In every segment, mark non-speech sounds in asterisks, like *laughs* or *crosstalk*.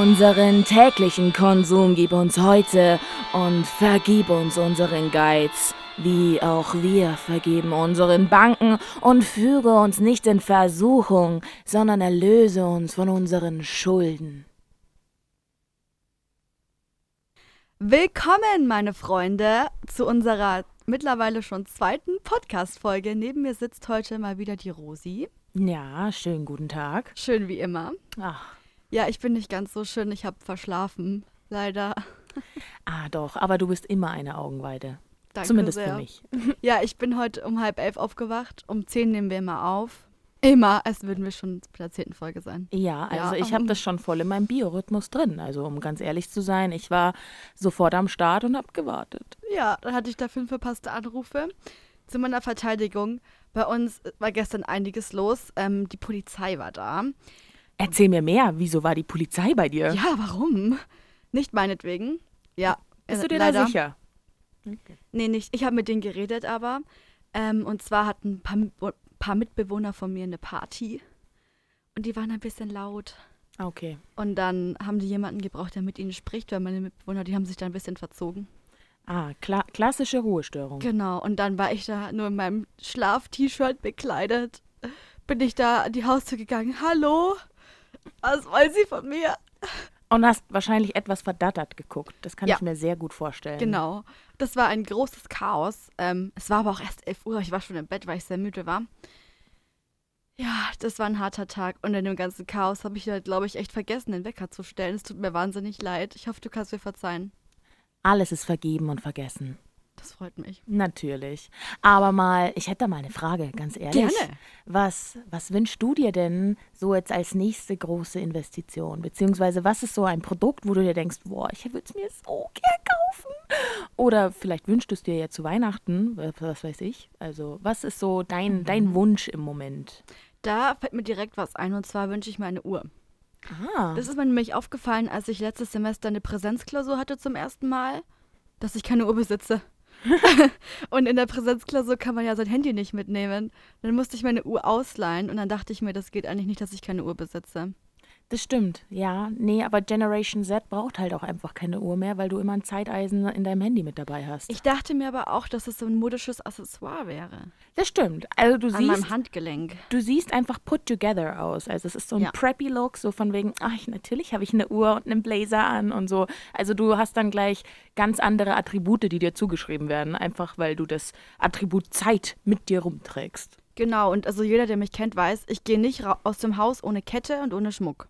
Unseren täglichen Konsum gib uns heute und vergib uns unseren Geiz, wie auch wir vergeben unseren Banken und führe uns nicht in Versuchung, sondern erlöse uns von unseren Schulden. Willkommen, meine Freunde, zu unserer mittlerweile schon zweiten Podcast-Folge. Neben mir sitzt heute mal wieder die Rosi. Ja, schönen guten Tag. Schön wie immer. Ach, Ja, ich bin nicht ganz so schön. Ich habe verschlafen. Leider. ah doch, aber du bist immer eine Augenweide. Danke Zumindest sehr. für mich. *laughs* Ja, ich bin heute um halb elf aufgewacht. Um zehn nehmen wir immer auf. Immer, als würden wir schon bei der zehnten Folge sein. Ja, also Ja, ich habe das schon voll in meinem Biorhythmus drin. Also um ganz ehrlich zu sein, ich war sofort am Start und habe gewartet. Ja, dann hatte ich da fünf verpasste Anrufe. Zu meiner Verteidigung. Bei uns war gestern einiges los. Ähm, die Polizei war da. Erzähl mir mehr, wieso war die Polizei bei dir? Ja, warum? Nicht meinetwegen. Ja. Bist äh, du dir leider. da sicher? Nee, nicht. Ich habe mit denen geredet, aber. Ähm, und zwar hatten ein paar, paar Mitbewohner von mir eine Party. Und die waren ein bisschen laut. Ah, Okay. Und dann haben die jemanden gebraucht, der mit ihnen spricht, weil meine Mitbewohner, die haben sich da ein bisschen verzogen. Ah, kla klassische Ruhestörung. Genau. Und dann war ich da nur in meinem Schlaf-T-Shirt bekleidet. Bin ich da an die Haustür gegangen. Hallo? Was wollen Sie von mir? Und hast wahrscheinlich etwas verdattert geguckt. Das kann Ja. ich mir sehr gut vorstellen. Genau. Das war ein großes Chaos. Ähm, es war aber auch erst 11 Uhr. Ich war schon im Bett, weil ich sehr müde war. Ja, das war ein harter Tag. Und in dem ganzen Chaos habe ich halt, glaube ich, echt vergessen, den Wecker zu stellen. Es tut mir wahnsinnig leid. Ich hoffe, du kannst mir verzeihen. Alles ist vergeben und vergessen. Das freut mich. Natürlich. Aber mal, ich hätte da mal eine Frage, ganz ehrlich. Gerne. Was, was wünschst du dir denn so jetzt als nächste große Investition? Beziehungsweise was ist so ein Produkt, wo du dir denkst, boah, ich würde es mir so gern kaufen? Oder vielleicht wünschst du es dir ja zu Weihnachten, was, weiß ich. Also, was ist so Mhm. dein, dein Wunsch im Moment? Da fällt mir direkt was ein. Und zwar wünsche ich mir eine Uhr. Ah, Das ist mir nämlich aufgefallen, als ich letztes Semester eine Präsenzklausur hatte zum ersten Mal, dass ich keine Uhr besitze. *laughs* und in der Präsenzklausur kann man ja sein Handy nicht mitnehmen. Dann musste ich meine Uhr ausleihen und dann dachte ich mir, das geht eigentlich nicht, dass ich keine Uhr besitze. Das stimmt. Ja, nee, aber Generation Z braucht halt auch einfach keine Uhr mehr, weil du immer ein Zeiteisen in deinem Handy mit dabei hast. Ich dachte mir aber auch, dass es so ein modisches Accessoire wäre. das stimmt. Also du An siehst, meinem Handgelenk. du siehst einfach put together aus. Also es ist so ein Ja. preppy Look, so von wegen, ach, ich- natürlich habe ich eine Uhr und einen Blazer an und so. Also du hast dann gleich ganz andere Attribute, die dir zugeschrieben werden, einfach weil du das Attribut Zeit mit dir rumträgst. Genau, und also jeder, der mich kennt, weiß, ich gehe nicht aus dem Haus ohne Kette und ohne Schmuck.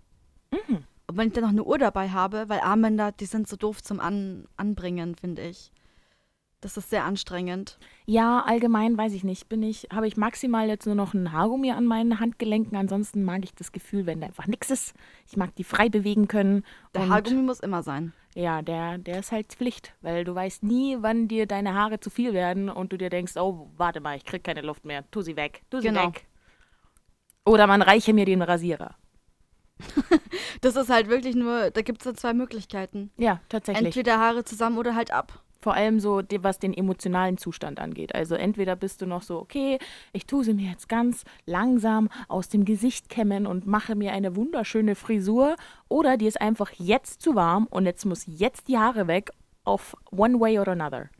Mhm. Und wenn ich dann noch eine Uhr dabei habe, weil Armbänder, die sind so doof zum An Anbringen, finde ich. Das ist sehr anstrengend. Ja, allgemein weiß ich nicht, bin ich, habe ich maximal jetzt nur noch ein Haargummi an meinen Handgelenken. Ansonsten mag ich das Gefühl, wenn da einfach nichts ist. Ich mag die frei bewegen können. Der Haargummi muss immer sein. Ja, der, der ist halt Pflicht, weil du weißt nie, wann dir deine Haare zu viel werden und du dir denkst, oh, warte mal, ich krieg keine Luft mehr. Tu sie weg, tu sie Genau. weg. Oder man reiche mir den Rasierer. *laughs* Das ist halt wirklich nur, da gibt es dann zwei Möglichkeiten. Ja, tatsächlich. Entweder Haare zusammen oder halt ab. Vor allem so, die- was den emotionalen Zustand angeht. Also entweder bist du noch so, okay, ich tue sie mir jetzt ganz langsam aus dem Gesicht kämmen und mache mir eine wunderschöne Frisur. Oder dir ist einfach jetzt zu warm und jetzt muss jetzt die Haare weg auf one way or another.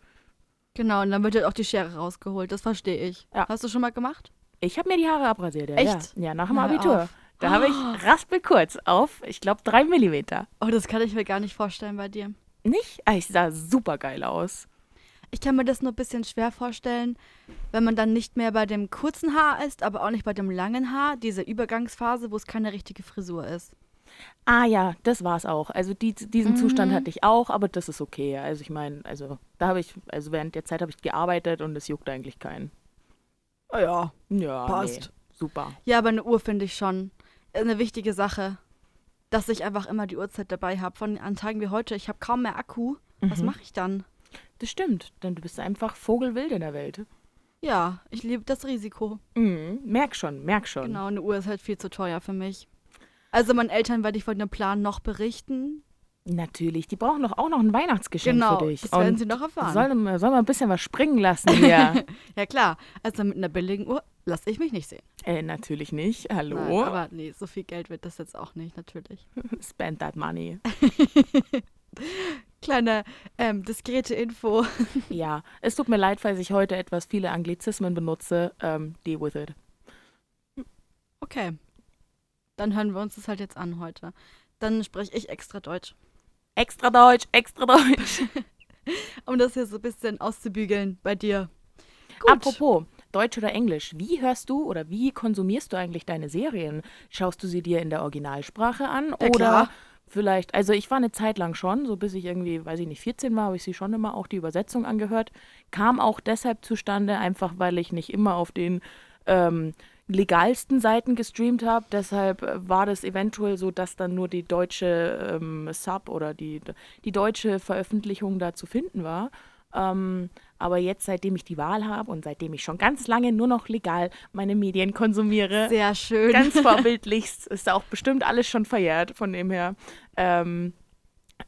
Genau, und dann wird halt auch die Schere rausgeholt. Das verstehe ich. Ja. Hast du schon mal gemacht? Ich habe mir die Haare abrasiert, ja. Echt? Ja, ja nach dem Na, Abitur. auf. Da habe ich raspelkurz auf, ich glaube, drei Millimeter. Oh, das kann ich mir gar nicht vorstellen bei dir. Nicht? Ah, Ich sah super geil aus. Ich kann mir das nur ein bisschen schwer vorstellen, wenn man dann nicht mehr bei dem kurzen Haar ist, aber auch nicht bei dem langen Haar, diese Übergangsphase, wo es keine richtige Frisur ist. Ah ja, das war's auch. Also die, diesen Mhm. Zustand hatte ich auch, aber das ist okay. Also ich meine, also da habe ich, also während der Zeit habe ich gearbeitet und es juckt eigentlich keinen. Oh ja. Ja, Passt. Nee, super. Ja, aber eine Uhr finde ich schon eine wichtige Sache, dass ich einfach immer die Uhrzeit dabei habe. Von an Tagen wie heute, ich habe kaum mehr Akku. Was Mhm. mache ich dann? Das stimmt, denn du bist einfach vogelwild in der Welt. Ja, ich liebe das Risiko. Mhm. Merk schon, merk schon. Genau, eine Uhr ist halt viel zu teuer für mich. Also meinen Eltern werde ich von dem Plan noch berichten. Natürlich, die brauchen doch auch noch ein Weihnachtsgeschenk Genau, für dich. das werden Und sie noch erfahren. Soll, soll mal ein bisschen was springen lassen hier. *laughs* Ja klar, also mit einer billigen Uhr lasse ich mich nicht sehen. Äh, natürlich nicht. Hallo. Nein, aber nee, so viel Geld wird das jetzt auch nicht, natürlich. *laughs* Spend that money. *laughs* Kleine ähm, diskrete Info. *laughs* ja, es tut mir leid, falls ich heute etwas viele Anglizismen benutze. Ähm, deal with it. Okay. Dann hören wir uns das halt jetzt an heute. Dann spreche ich extra Deutsch. Extra Deutsch, extra Deutsch. um das hier so ein bisschen auszubügeln bei dir. Gut. Apropos, Deutsch oder Englisch, wie hörst du oder wie konsumierst du eigentlich deine Serien? Schaust du sie dir in der Originalsprache an Ja, oder klar. vielleicht, also ich war eine Zeit lang schon, so bis ich irgendwie, weiß ich nicht, 14 war, habe ich sie schon immer auch die Übersetzung angehört. Kam auch deshalb zustande, einfach weil ich nicht immer auf den ähm, legalsten Seiten gestreamt habe. Deshalb war das eventuell so, dass dann nur die deutsche ähm, Sub oder die, die deutsche Veröffentlichung da zu finden war. Ähm, aber jetzt, seitdem ich die Wahl habe und seitdem ich schon ganz lange nur noch legal meine Medien konsumiere, Sehr schön. ganz *laughs* vorbildlichst, ist auch bestimmt alles schon verjährt. Von dem her ähm,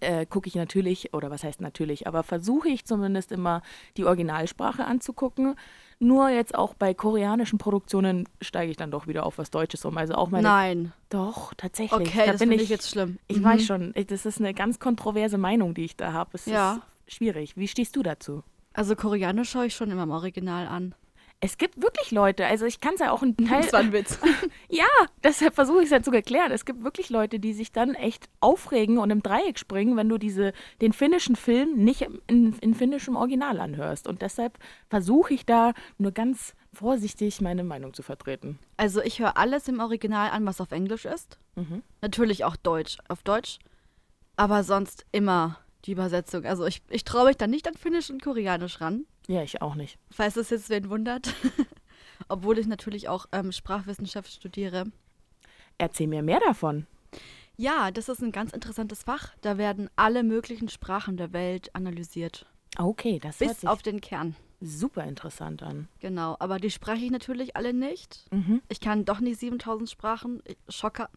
äh, gucke ich natürlich, oder was heißt natürlich, aber versuche ich zumindest immer die Originalsprache anzugucken. Nur jetzt auch bei koreanischen Produktionen steige ich dann doch wieder auf was Deutsches um. Also auch meine. Nein. Doch, tatsächlich. Okay, da das finde ich ich jetzt schlimm. ich Mhm. weiß schon, ich- das ist eine ganz kontroverse Meinung, die ich da habe. Es Ja. ist schwierig. Wie stehst du dazu? Also Koreanisch schaue ich schon immer im Original an. Es gibt wirklich Leute, also ich kann es ja auch einen Teil. *laughs* Das war ein Witz. *laughs* Ja, deshalb versuche ich es ja zu erklären. Es gibt wirklich Leute, die sich dann echt aufregen und im Dreieck springen, wenn du diese, den finnischen Film nicht in, in finnischem Original anhörst. Und deshalb versuche ich da nur ganz vorsichtig meine Meinung zu vertreten. Also ich höre alles im Original an, was auf Englisch ist. Mhm. Natürlich auch Deutsch, auf Deutsch. Aber sonst immer die Übersetzung. Also ich, ich traue mich dann nicht an Finnisch und Koreanisch ran, Ja, ich auch nicht. falls das jetzt wen wundert. *laughs* Obwohl ich natürlich auch ähm, Sprachwissenschaft studiere. Erzähl mir mehr davon. Ja, das ist ein ganz interessantes Fach. Da werden alle möglichen Sprachen der Welt analysiert. Okay, das hört Bis sich auf den Kern. super interessant an. Genau. Aber die spreche ich natürlich alle nicht. Mhm. Ich kann doch nicht 7000 Sprachen. Ich- Schocker.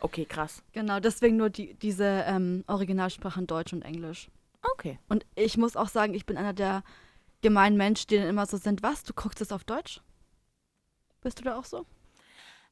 Okay, krass. Genau, deswegen nur die, diese ähm, Originalsprachen Deutsch und Englisch. Okay. Und ich muss auch sagen, ich bin einer der gemeinen Menschen, die dann immer so sind, was, du guckst es auf Deutsch? Bist du da auch so?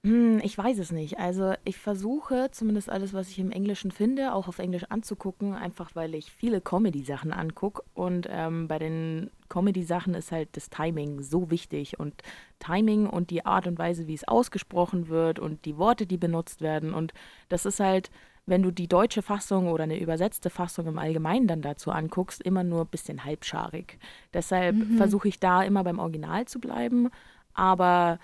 Hm, ich weiß es nicht. Also ich versuche zumindest alles, was ich im Englischen finde, auch auf Englisch anzugucken, einfach weil ich viele Comedy-Sachen angucke. Und ähm, bei den Comedy-Sachen ist halt das Timing so wichtig. Und Timing und die Art und Weise, wie es ausgesprochen wird und die Worte, die benutzt werden. Und das ist halt, wenn du die deutsche Fassung oder eine übersetzte Fassung im Allgemeinen dann dazu anguckst, immer nur ein bisschen halbscharig. Deshalb versuche ich da immer beim Original zu bleiben. Aber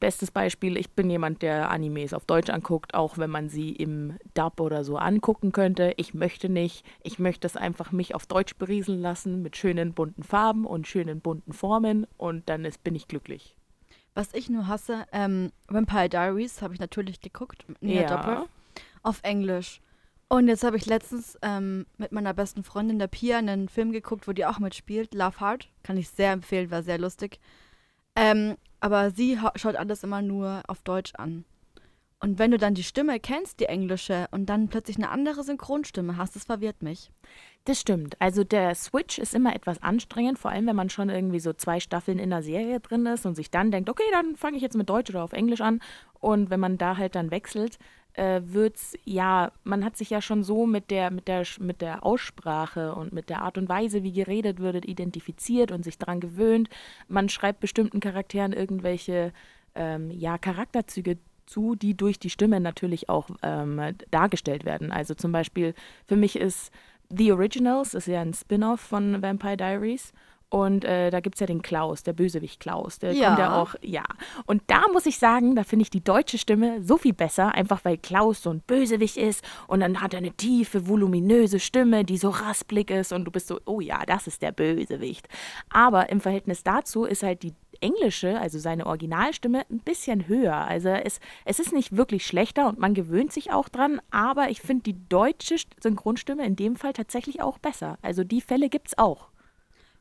Bestes Beispiel, ich bin jemand, der Animes auf Deutsch anguckt, auch wenn man sie im Dub oder so angucken könnte. Ich möchte nicht. Ich möchte es einfach mich auf Deutsch berieseln lassen mit schönen bunten Farben und schönen bunten Formen und dann ist, bin ich glücklich. Was ich nur hasse, ähm, Vampire Diaries habe ich natürlich geguckt, Nina Ja. Doppel, auf Englisch. Und jetzt habe ich letztens ähm, mit meiner besten Freundin, der Pia, einen Film geguckt, wo die auch mitspielt, Love Heart. Kann ich sehr empfehlen, war sehr lustig. Ähm, aber sie ha- schaut alles immer nur auf Deutsch an. Und wenn du dann die Stimme kennst, die englische, und dann plötzlich eine andere Synchronstimme hast, das verwirrt mich. Das stimmt. Also der Switch ist immer etwas anstrengend, vor allem wenn man schon irgendwie so zwei Staffeln in der Serie drin ist und sich dann denkt, okay, dann fange ich jetzt mit Deutsch oder auf Englisch an. Und wenn man da halt dann wechselt, äh, wird's, ja, man hat sich ja schon so mit der, mit der, mit der Aussprache und mit der Art und Weise, wie geredet wird, identifiziert und sich daran gewöhnt. Man schreibt bestimmten Charakteren irgendwelche, ähm, ja, Charakterzüge zu, die durch die Stimme natürlich auch ähm, dargestellt werden. Also zum Beispiel, für mich ist The Originals, ist ja ein Spin-off von Vampire Diaries. Und äh, da gibt es ja den Klaus, der Bösewicht Klaus. Der Ja. kommt ja auch, ja. Und da muss ich sagen, da finde ich die deutsche Stimme so viel besser, einfach weil Klaus so ein Bösewicht ist und dann hat er eine tiefe, voluminöse Stimme, die so raspelig ist und du bist so, oh ja, das ist der Bösewicht. Aber im Verhältnis dazu ist halt die englische, also seine Originalstimme, ein bisschen höher. Also es, es ist nicht wirklich schlechter und man gewöhnt sich auch dran, aber ich finde die deutsche Synchronstimme in dem Fall tatsächlich auch besser. Also die Fälle gibt es auch.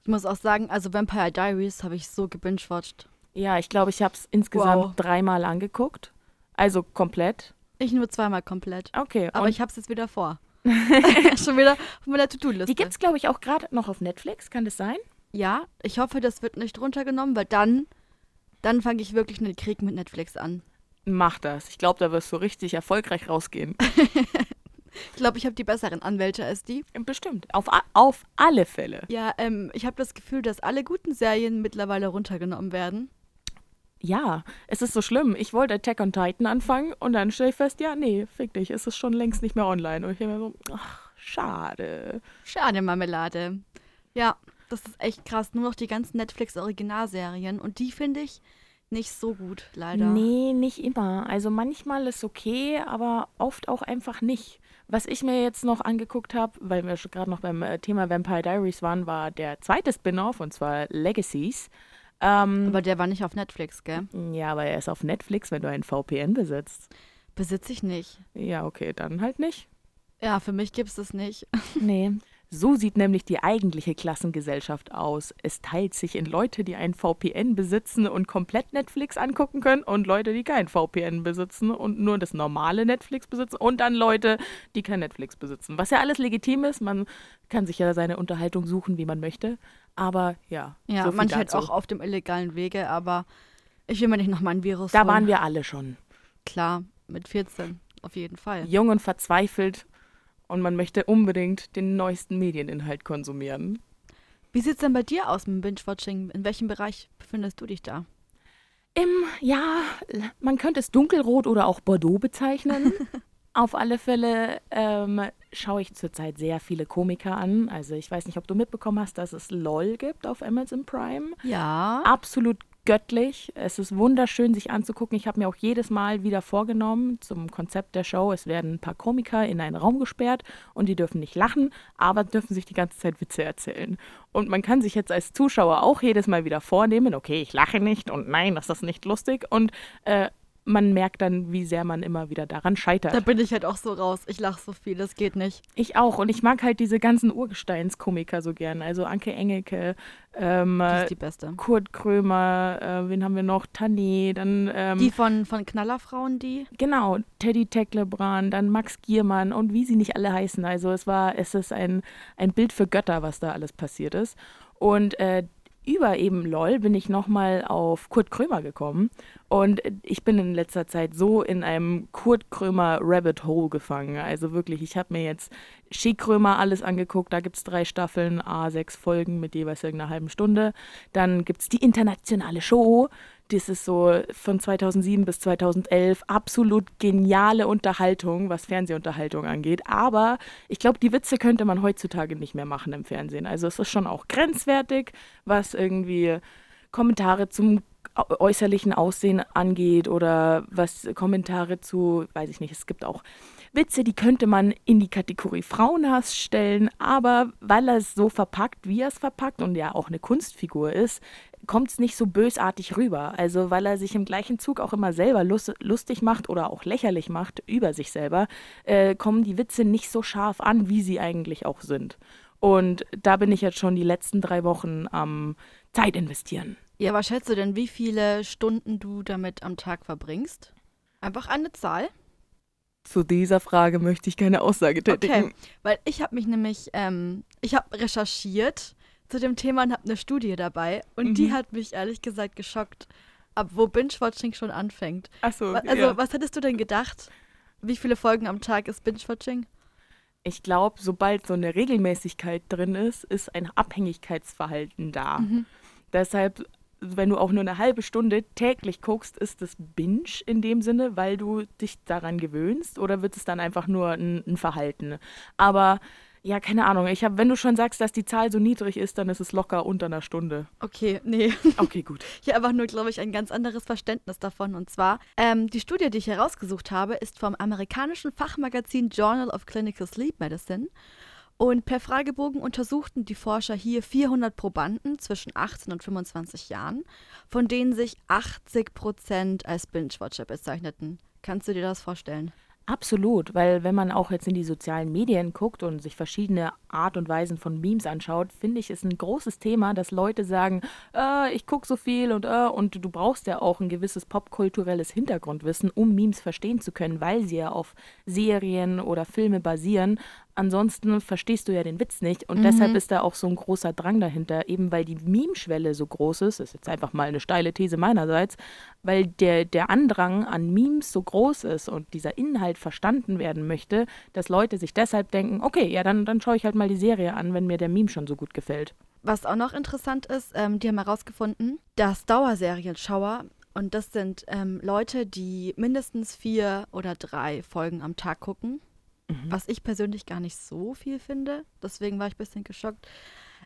Ich muss auch sagen, also Vampire Diaries habe ich so gebingewatcht. Ja, ich glaube, ich habe es insgesamt Wow. dreimal angeguckt. Also komplett. Ich nur zweimal komplett. Okay, Aber ich habe es jetzt wieder vor. *laughs* *laughs* Schon wieder auf meiner To-Do-Liste. die gibt es, glaube ich, auch gerade noch auf Netflix. Kann das sein? Ja, ich hoffe, das wird nicht runtergenommen, weil dann Dann fange ich wirklich einen Krieg mit Netflix an. Mach das. Ich glaube, da wirst du richtig erfolgreich rausgehen. *laughs* Ich glaube, ich habe die besseren Anwälte als die. Bestimmt. Auf, auf alle Fälle. Ja, ähm, ich habe das Gefühl, dass alle guten Serien mittlerweile runtergenommen werden. Ja, es ist so schlimm. Ich wollte Attack on Titan anfangen und dann stelle ich fest, ja, nee, fick dich, es ist schon längst nicht mehr online. Und ich bin mir so, ach, schade. Schade, Marmelade. Ja, das ist echt krass. Nur noch die ganzen Netflix-Originalserien. Und die finde ich nicht so gut, leider. Nee, nicht immer. Also manchmal ist okay, aber oft auch einfach nicht. Was ich mir jetzt noch angeguckt habe, weil wir gerade noch beim äh, Thema Vampire Diaries waren, war der zweite Spin-off und zwar Legacies. Ähm, Aber der war nicht auf Netflix, gell? ja, aber er ist auf Netflix, wenn du ein VPN besitzt. Besitze ich nicht. Ja, okay, dann halt nicht. Ja, für mich gibt es das nicht. *laughs* Nee. So sieht nämlich die eigentliche Klassengesellschaft aus. Es teilt sich in Leute, die ein VPN besitzen und komplett Netflix angucken können und Leute, die kein VPN besitzen und nur das normale Netflix besitzen und dann Leute, die kein Netflix besitzen. Was ja alles legitim ist. Man kann sich ja seine Unterhaltung suchen, wie man möchte. Aber ja, Ja, so manche halt auch auf dem illegalen Wege, aber ich will mir nicht nochmal ein Virus Da holen. waren wir alle schon. Klar, mit 14, auf jeden Fall. Jung und verzweifelt und man möchte unbedingt den neuesten Medieninhalt konsumieren. Wie sieht's denn bei dir aus mit dem Binge-Watching? In welchem Bereich befindest du dich da? Im, ja, man könnte es dunkelrot oder auch Bordeaux bezeichnen. *laughs* Auf alle Fälle ähm, schaue ich zurzeit sehr viele Komiker an. Also ich weiß nicht, ob du mitbekommen hast, dass es LOL gibt auf Amazon Prime. Ja. Absolut göttlich. Es ist wunderschön, sich anzugucken. Ich habe mir auch jedes Mal wieder vorgenommen zum Konzept der Show. Es werden ein paar Komiker in einen Raum gesperrt und die dürfen nicht lachen, aber dürfen sich die ganze Zeit Witze erzählen. Und man kann sich jetzt als Zuschauer auch jedes Mal wieder vornehmen, okay, ich lache nicht und nein, das ist nicht lustig. Und äh, man merkt dann, wie sehr man immer wieder daran scheitert. Da bin ich halt auch so raus. Ich lache so viel, das geht nicht. Ich auch. Und ich mag halt diese ganzen Urgesteinskomiker so gern. Also Anke Engelke, ähm, Die äh, ist die beste. Kurt Krömer, äh, wen haben wir noch? Tané, dann ähm, Die von, von Knallerfrauen, die? genau, Teddy Tecklebrand, dann Max Giermann und wie sie nicht alle heißen. Also es war, es ist ein, ein Bild für Götter, was da alles passiert ist. Und äh, über eben LOL bin ich nochmal auf Kurt Krömer gekommen. Und ich bin in letzter Zeit so in einem Kurt Krömer Rabbit Hole gefangen. Also wirklich, ich habe mir jetzt Schick Krömer alles angeguckt. Da gibt es drei Staffeln, A, sechs Folgen mit jeweils irgendeiner halben Stunde. Dann gibt es die internationale Show. Das ist so von 2007 bis 2011 absolut geniale Unterhaltung, was Fernsehunterhaltung angeht. Aber ich glaube, die Witze könnte man heutzutage nicht mehr machen im Fernsehen. Also es ist schon auch grenzwertig, was irgendwie Kommentare zum äu- äußerlichen Aussehen angeht oder was Kommentare zu, weiß ich nicht, es gibt auch Witze, die könnte man in die Kategorie Frauenhass stellen, aber weil er es so verpackt, wie er es verpackt und ja auch eine Kunstfigur ist, kommt es nicht so bösartig rüber. Also weil er sich im gleichen Zug auch immer selber lus lustig macht oder auch lächerlich macht über sich selber, äh, kommen die Witze nicht so scharf an, wie sie eigentlich auch sind. Und da bin ich jetzt schon die letzten drei Wochen am Zeit investieren. Ja, was schätzt du denn, wie viele Stunden du damit am Tag verbringst? Einfach eine Zahl? Zu dieser Frage möchte ich keine Aussage tätigen. Okay, weil ich habe mich nämlich, ähm, ich habe recherchiert zu dem Thema und habe eine Studie dabei und die Mhm. hat mich ehrlich gesagt geschockt, ab wo Binge-Watching schon anfängt. Achso, Wa- Also, ja. was hättest du denn gedacht? Wie viele Folgen am Tag ist Binge-Watching? ich glaube, sobald so eine Regelmäßigkeit drin ist, ist ein Abhängigkeitsverhalten da. Mhm. Deshalb, wenn du auch nur eine halbe Stunde täglich guckst, ist das Binge in dem Sinne, weil du dich daran gewöhnst oder wird es dann einfach nur ein, ein Verhalten? Aber ja, keine Ahnung. Ich habe, wenn du schon sagst, dass die Zahl so niedrig ist, dann ist es locker unter einer Stunde. Okay, nee. Okay, gut. *laughs* Ich habe einfach nur, glaube ich, ein ganz anderes Verständnis davon. Und zwar, ähm, die Studie, die ich herausgesucht habe, ist vom amerikanischen Fachmagazin Journal of Clinical Sleep Medicine. Und per Fragebogen untersuchten die Forscher hier 400 Probanden zwischen 18 und 25 Jahren, von denen sich 80 Prozent als Binge-Watcher bezeichneten. Kannst du dir das vorstellen? Absolut, weil wenn man auch jetzt in die sozialen Medien guckt und sich verschiedene Art und Weisen von Memes anschaut, finde ich, ist ein großes Thema, dass Leute sagen, äh, ich gucke so viel und äh, und du brauchst ja auch ein gewisses popkulturelles Hintergrundwissen, um Memes verstehen zu können, weil sie ja auf Serien oder Filme basieren. Ansonsten verstehst du ja den Witz nicht und Mhm. deshalb ist da auch so ein großer Drang dahinter, eben weil die Meme-Schwelle so groß ist. Das ist jetzt einfach mal eine steile These meinerseits, weil der, der Andrang an Memes so groß ist und dieser Inhalt verstanden werden möchte, dass Leute sich deshalb denken, okay, ja, dann, dann schaue ich halt mal die Serie an, wenn mir der Meme schon so gut gefällt. Was auch noch interessant ist, ähm, die haben herausgefunden, dass Dauerserienschauer, und das sind ähm, Leute, die mindestens vier oder drei Folgen am Tag gucken, was ich persönlich gar nicht so viel finde, deswegen war ich ein bisschen geschockt,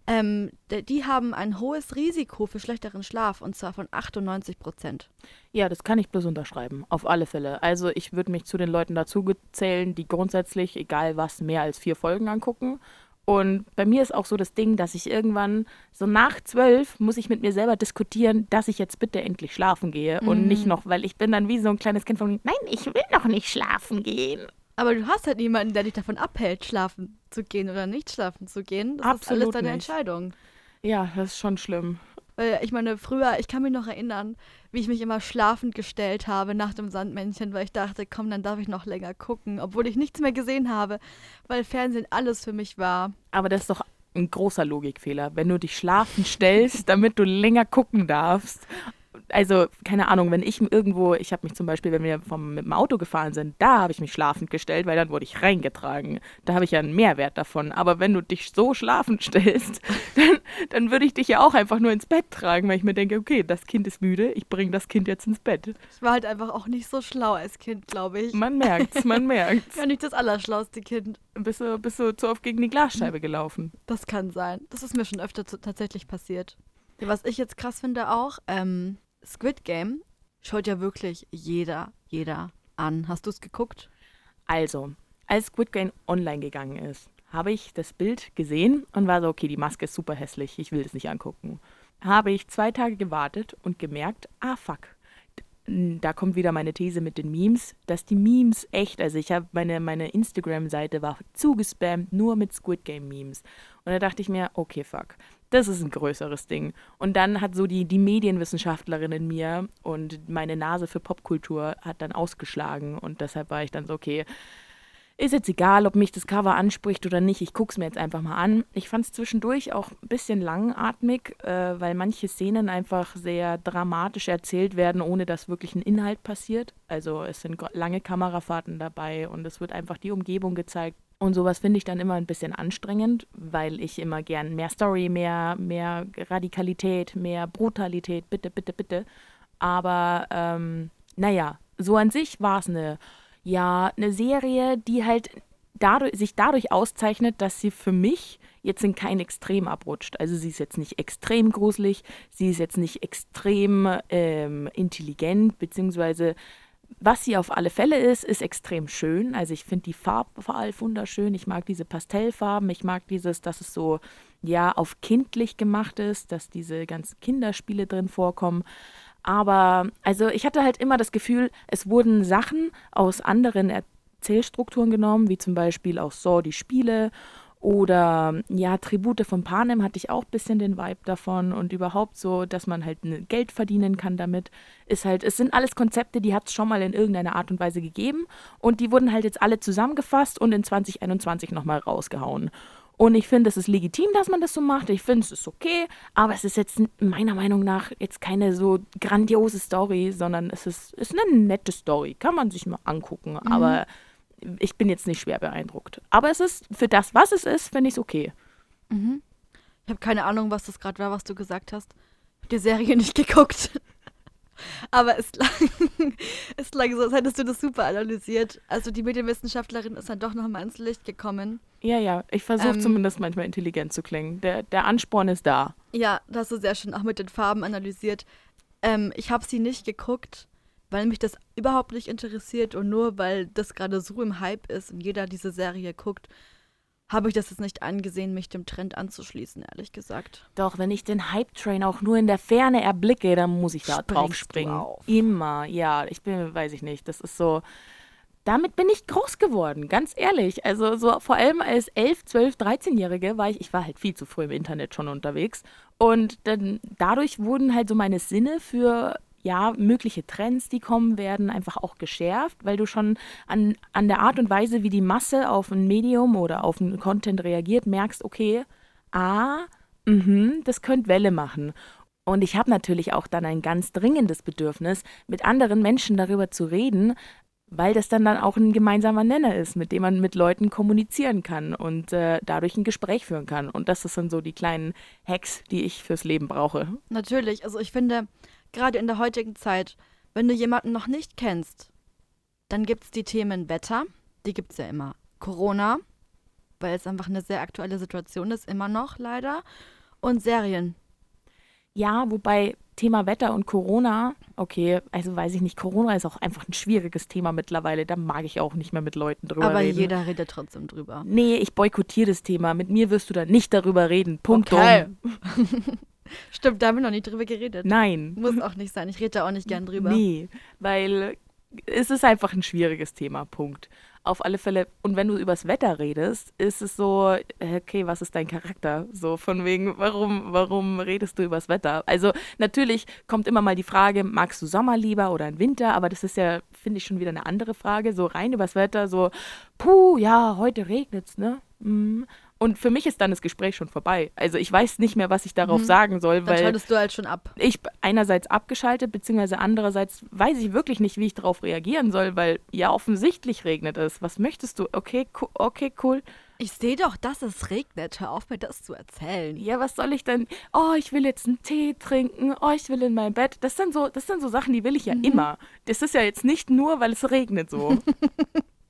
ähm, die haben ein hohes Risiko für schlechteren Schlaf, und zwar von 98 Prozent. Ja, das kann ich bloß unterschreiben, auf alle Fälle. Also ich würde mich zu den Leuten dazu zählen, die grundsätzlich, egal was, mehr als vier Folgen angucken. Und bei mir ist auch so das Ding, dass ich irgendwann so nach zwölf muss ich mit mir selber diskutieren, dass ich jetzt bitte endlich schlafen gehe und nicht noch, weil ich bin dann wie so ein kleines Kind von, nein, ich will noch nicht schlafen gehen. Aber du hast halt niemanden, der dich davon abhält, schlafen zu gehen oder nicht schlafen zu gehen. Das ist Absolut alles deine nicht. Entscheidung. Ja, das ist schon schlimm. Weil ich meine, früher, ich kann mich noch erinnern, wie ich mich immer schlafend gestellt habe nach dem Sandmännchen, weil ich dachte, komm, dann darf ich noch länger gucken, obwohl ich nichts mehr gesehen habe, weil Fernsehen alles für mich war. Aber das ist doch ein großer Logikfehler, wenn du dich schlafen stellst, *laughs* damit du länger gucken darfst. Also, keine Ahnung, wenn ich irgendwo, ich habe mich zum Beispiel, wenn wir vom, mit dem Auto gefahren sind, da habe ich mich schlafend gestellt, weil dann wurde ich reingetragen. Da habe ich ja einen Mehrwert davon. Aber wenn du dich so schlafend *laughs* stellst, dann, dann würde ich dich ja auch einfach nur ins Bett tragen, weil ich mir denke, okay, das Kind ist müde, ich bringe das Kind jetzt ins Bett. Ich war halt einfach auch nicht so schlau als Kind, glaube ich. Man merkt's, man *laughs* merkt's. Ja, nicht das allerschlauste Kind. Bist du, bist du zu oft gegen die Glasscheibe gelaufen? Das kann sein. Das ist mir schon öfter tatsächlich passiert. Was ich jetzt krass finde auch, ähm, Squid Game schaut ja wirklich jeder, jeder an. Hast du es geguckt? Also, als Squid Game online gegangen ist, habe ich das Bild gesehen und war so, okay, die Maske ist super hässlich, ich will das nicht angucken. Habe ich zwei Tage gewartet und gemerkt, ah fuck, da kommt wieder meine These mit den Memes, dass die Memes echt, also ich habe meine, meine Instagram-Seite war zugespammt nur mit Squid Game Memes. Und da dachte ich mir, okay, fuck, das ist ein größeres Ding. Und dann hat so die, die Medienwissenschaftlerin in mir und meine Nase für Popkultur hat dann ausgeschlagen und deshalb war ich dann so, okay, ist jetzt egal, ob mich das Cover anspricht oder nicht. Ich gucke es mir jetzt einfach mal an. Ich fand es zwischendurch auch ein bisschen langatmig, äh, weil manche Szenen einfach sehr dramatisch erzählt werden, ohne dass wirklich ein Inhalt passiert. Also es sind lange Kamerafahrten dabei und es wird einfach die Umgebung gezeigt. Und sowas finde ich dann immer ein bisschen anstrengend, weil ich immer gern mehr Story, mehr, mehr Radikalität, mehr Brutalität, bitte, bitte, bitte. Aber ähm, naja, so an sich war es eine, ja, eine Serie, die halt dadurch, sich dadurch auszeichnet, dass sie für mich jetzt in kein Extrem abrutscht. Also sie ist jetzt nicht extrem gruselig, sie ist jetzt nicht extrem ähm, intelligent, beziehungsweise was sie auf alle Fälle ist, ist extrem schön. Also ich finde die Farbwahl wunderschön. Ich mag diese Pastellfarben. Ich mag dieses, dass es so ja auf kindlich gemacht ist, dass diese ganzen Kinderspiele drin vorkommen. Aber also ich hatte halt immer das Gefühl, es wurden Sachen aus anderen Erzählstrukturen genommen, wie zum Beispiel auch Saw die Spiele oder ja, Tribute von Panem hatte ich auch ein bisschen den Vibe davon und überhaupt so, dass man halt ne- Geld verdienen kann damit, ist halt, es sind alles Konzepte, die hat es schon mal in irgendeiner Art und Weise gegeben und die wurden halt jetzt alle zusammengefasst und in 2021 nochmal rausgehauen. Und ich finde, es ist legitim, dass man das so macht. Ich finde, es ist okay, aber es ist jetzt meiner Meinung nach jetzt keine so grandiose Story, sondern es ist, ist eine nette Story. Kann man sich mal angucken, aber ich bin jetzt nicht schwer beeindruckt. Aber es ist, für das, was es ist, finde ich es okay. Ich habe keine Ahnung, was das gerade war, was du gesagt hast. Ich habe die Serie *laughs* nicht geguckt. Aber es *laughs* klang, es klang so, als hättest du das super analysiert. Also die Medienwissenschaftlerin ist dann doch nochmal ins Licht gekommen. Ja, ja, ich versuche Ähm. zumindest manchmal intelligent zu klingen. Der, der Ansporn ist da. Ja, das hast du sehr schön auch mit den Farben analysiert. Ähm, ich habe sie nicht geguckt, weil mich das überhaupt nicht interessiert und nur weil das gerade so im Hype ist und jeder diese Serie guckt, habe ich das jetzt nicht angesehen, mich dem Trend anzuschließen, ehrlich gesagt. Doch, wenn ich den Hype-Train auch nur in der Ferne erblicke, dann muss ich da Springst drauf springen. Immer, ja. Ich bin, weiß ich nicht. Das ist so. damit bin ich groß geworden, ganz ehrlich. Also so vor allem als 11, 12, 13-Jährige war ich, ich war halt viel zu früh im Internet schon unterwegs. Und dann dadurch wurden halt so meine Sinne für ja, mögliche Trends, die kommen werden, einfach auch geschärft, weil du schon an, an der Art und Weise, wie die Masse auf ein Medium oder auf einen Content reagiert, merkst, okay, ah, mh, das könnte Welle machen. Und ich habe natürlich auch dann ein ganz dringendes Bedürfnis, mit anderen Menschen darüber zu reden, weil das dann, dann auch ein gemeinsamer Nenner ist, mit dem man mit Leuten kommunizieren kann und äh, dadurch ein Gespräch führen kann. Und das sind so die kleinen Hacks, die ich fürs Leben brauche. Natürlich, also ich finde, gerade in der heutigen Zeit, wenn du jemanden noch nicht kennst, dann gibt es die Themen Wetter, die gibt es ja immer. Corona, weil es einfach eine sehr aktuelle Situation ist, immer noch leider. Und Serien. Ja, wobei Thema Wetter und Corona, okay, also weiß ich nicht, Corona ist auch einfach ein schwieriges Thema mittlerweile. Da mag ich auch nicht mehr mit Leuten drüber Aber reden. Aber jeder redet trotzdem drüber. Nee, ich boykottiere das Thema. Mit mir wirst du da nicht darüber reden. Punkt. Okay. *laughs* Stimmt, da haben wir noch nicht drüber geredet. Nein. Muss auch nicht sein. Ich rede da auch nicht gern drüber. Nee, weil es ist einfach ein schwieriges Thema. Punkt auf alle Fälle, und wenn du übers Wetter redest, ist es so, okay, was ist dein Charakter? So von wegen, warum, warum redest du übers Wetter? Also natürlich kommt immer mal die Frage, magst du Sommer lieber oder einen Winter? Aber das ist ja, finde ich, schon wieder eine andere Frage. So rein übers Wetter, so, puh, ja, heute regnet's, ne? Mhm. Und für mich ist dann das Gespräch schon vorbei. Also ich weiß nicht mehr, was ich darauf mhm. sagen soll, dann weil schaltest du halt schon ab. Ich einerseits abgeschaltet, beziehungsweise andererseits weiß ich wirklich nicht, wie ich darauf reagieren soll, weil ja offensichtlich regnet es. Was möchtest du? Okay, okay, cool. Ich sehe doch, dass es regnet. Hör auf, mir das zu erzählen. Ja, was soll ich denn? Oh, ich will jetzt einen Tee trinken. Oh, ich will in mein Bett. Das sind so, das sind so Sachen, die will ich ja mhm. immer. Das ist ja jetzt nicht nur, weil es regnet so.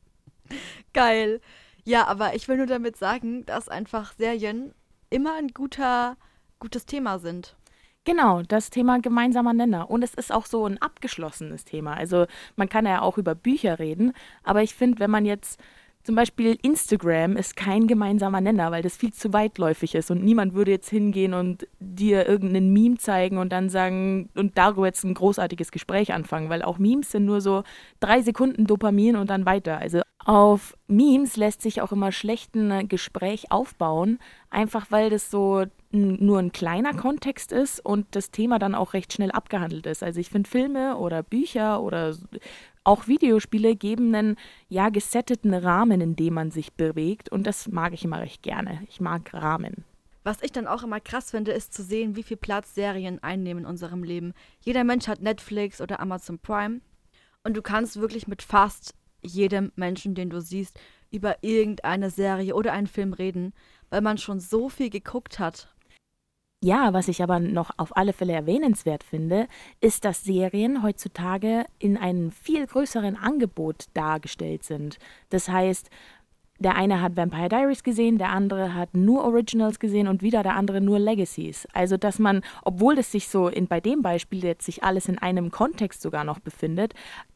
*laughs* Geil. Ja, aber ich will nur damit sagen, dass einfach Serien immer ein guter, gutes Thema sind. Genau, das Thema gemeinsamer Nenner. Und es ist auch so ein abgeschlossenes Thema. Also man kann ja auch über Bücher reden, aber ich finde, wenn man jetzt zum Beispiel Instagram ist kein gemeinsamer Nenner, weil das viel zu weitläufig ist und niemand würde jetzt hingehen und dir irgendeinen Meme zeigen und dann sagen und darüber jetzt ein großartiges Gespräch anfangen, weil auch Memes sind nur so drei Sekunden Dopamin und dann weiter. Also auf Memes lässt sich auch immer schlecht ein Gespräch aufbauen, einfach weil das so nur ein kleiner Kontext ist und das Thema dann auch recht schnell abgehandelt ist. Also ich finde Filme oder Bücher oder auch Videospiele geben einen ja gesetteten Rahmen, in dem man sich bewegt und das mag ich immer recht gerne. Ich mag Rahmen. Was ich dann auch immer krass finde, ist zu sehen, wie viel Platz Serien einnehmen in unserem Leben. Jeder Mensch hat Netflix oder Amazon Prime und du kannst wirklich mit fast jedem Menschen, den du siehst, über irgendeine Serie oder einen Film reden, weil man schon so viel geguckt hat. Ja, was ich aber noch auf alle Fälle erwähnenswert finde, ist, dass Serien heutzutage in einem viel größeren Angebot dargestellt sind. Das heißt, der eine hat Vampire Diaries gesehen, der andere hat nur Originals gesehen und wieder der andere nur Legacies. Also, dass man, obwohl es sich so in, bei dem Beispiel jetzt sich alles in einem Kontext sogar noch befindet,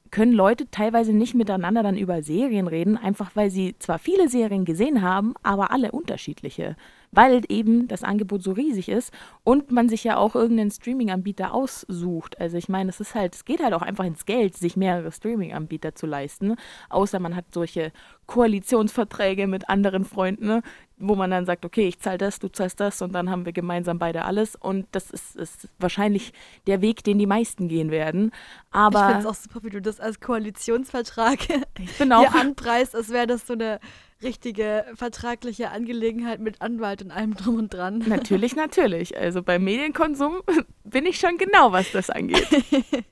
können Leute teilweise nicht miteinander dann über Serien reden, einfach weil sie zwar viele Serien gesehen haben, aber alle unterschiedliche weil eben das Angebot so riesig ist und man sich ja auch irgendeinen Streaming-Anbieter aussucht. Also ich meine, es ist halt, es geht halt auch einfach ins Geld, sich mehrere Streaming-Anbieter zu leisten, außer man hat solche Koalitionsverträge mit anderen Freunden, ne, wo man dann sagt, okay, ich zahle das, du zahlst das und dann haben wir gemeinsam beide alles und das ist, ist wahrscheinlich der Weg, den die meisten gehen werden. Aber ich finde es auch super, wie du das als Koalitionsvertrag ich bin auch *laughs* anpreist, als wäre das so eine richtige vertragliche Angelegenheit mit Anwalt und allem drum und dran. Natürlich, natürlich. Also beim Medienkonsum *laughs* bin ich schon genau, was das angeht. *laughs*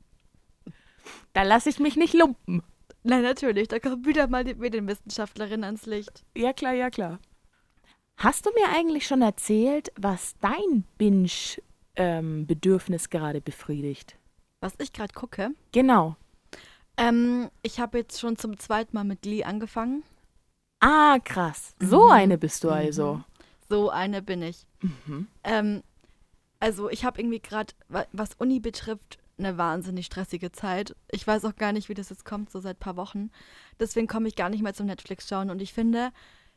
da lasse ich mich nicht lumpen. Nein, natürlich. Da kommt wieder mal die Medienwissenschaftlerin ans Licht. Ja, klar, ja, klar. Hast du mir eigentlich schon erzählt, was dein Binge-Bedürfnis ähm, gerade befriedigt? Was ich gerade gucke? Genau. Ähm, ich habe jetzt schon zum zweiten Mal mit Glee angefangen. Ah, krass. So mhm. eine bist du also. Mhm. So eine bin ich. Mhm. Ähm, also ich habe irgendwie gerade, was Uni betrifft, eine wahnsinnig stressige Zeit. Ich weiß auch gar nicht, wie das jetzt kommt, so seit ein paar Wochen. Deswegen komme ich gar nicht mehr zum Netflix schauen. Und ich finde,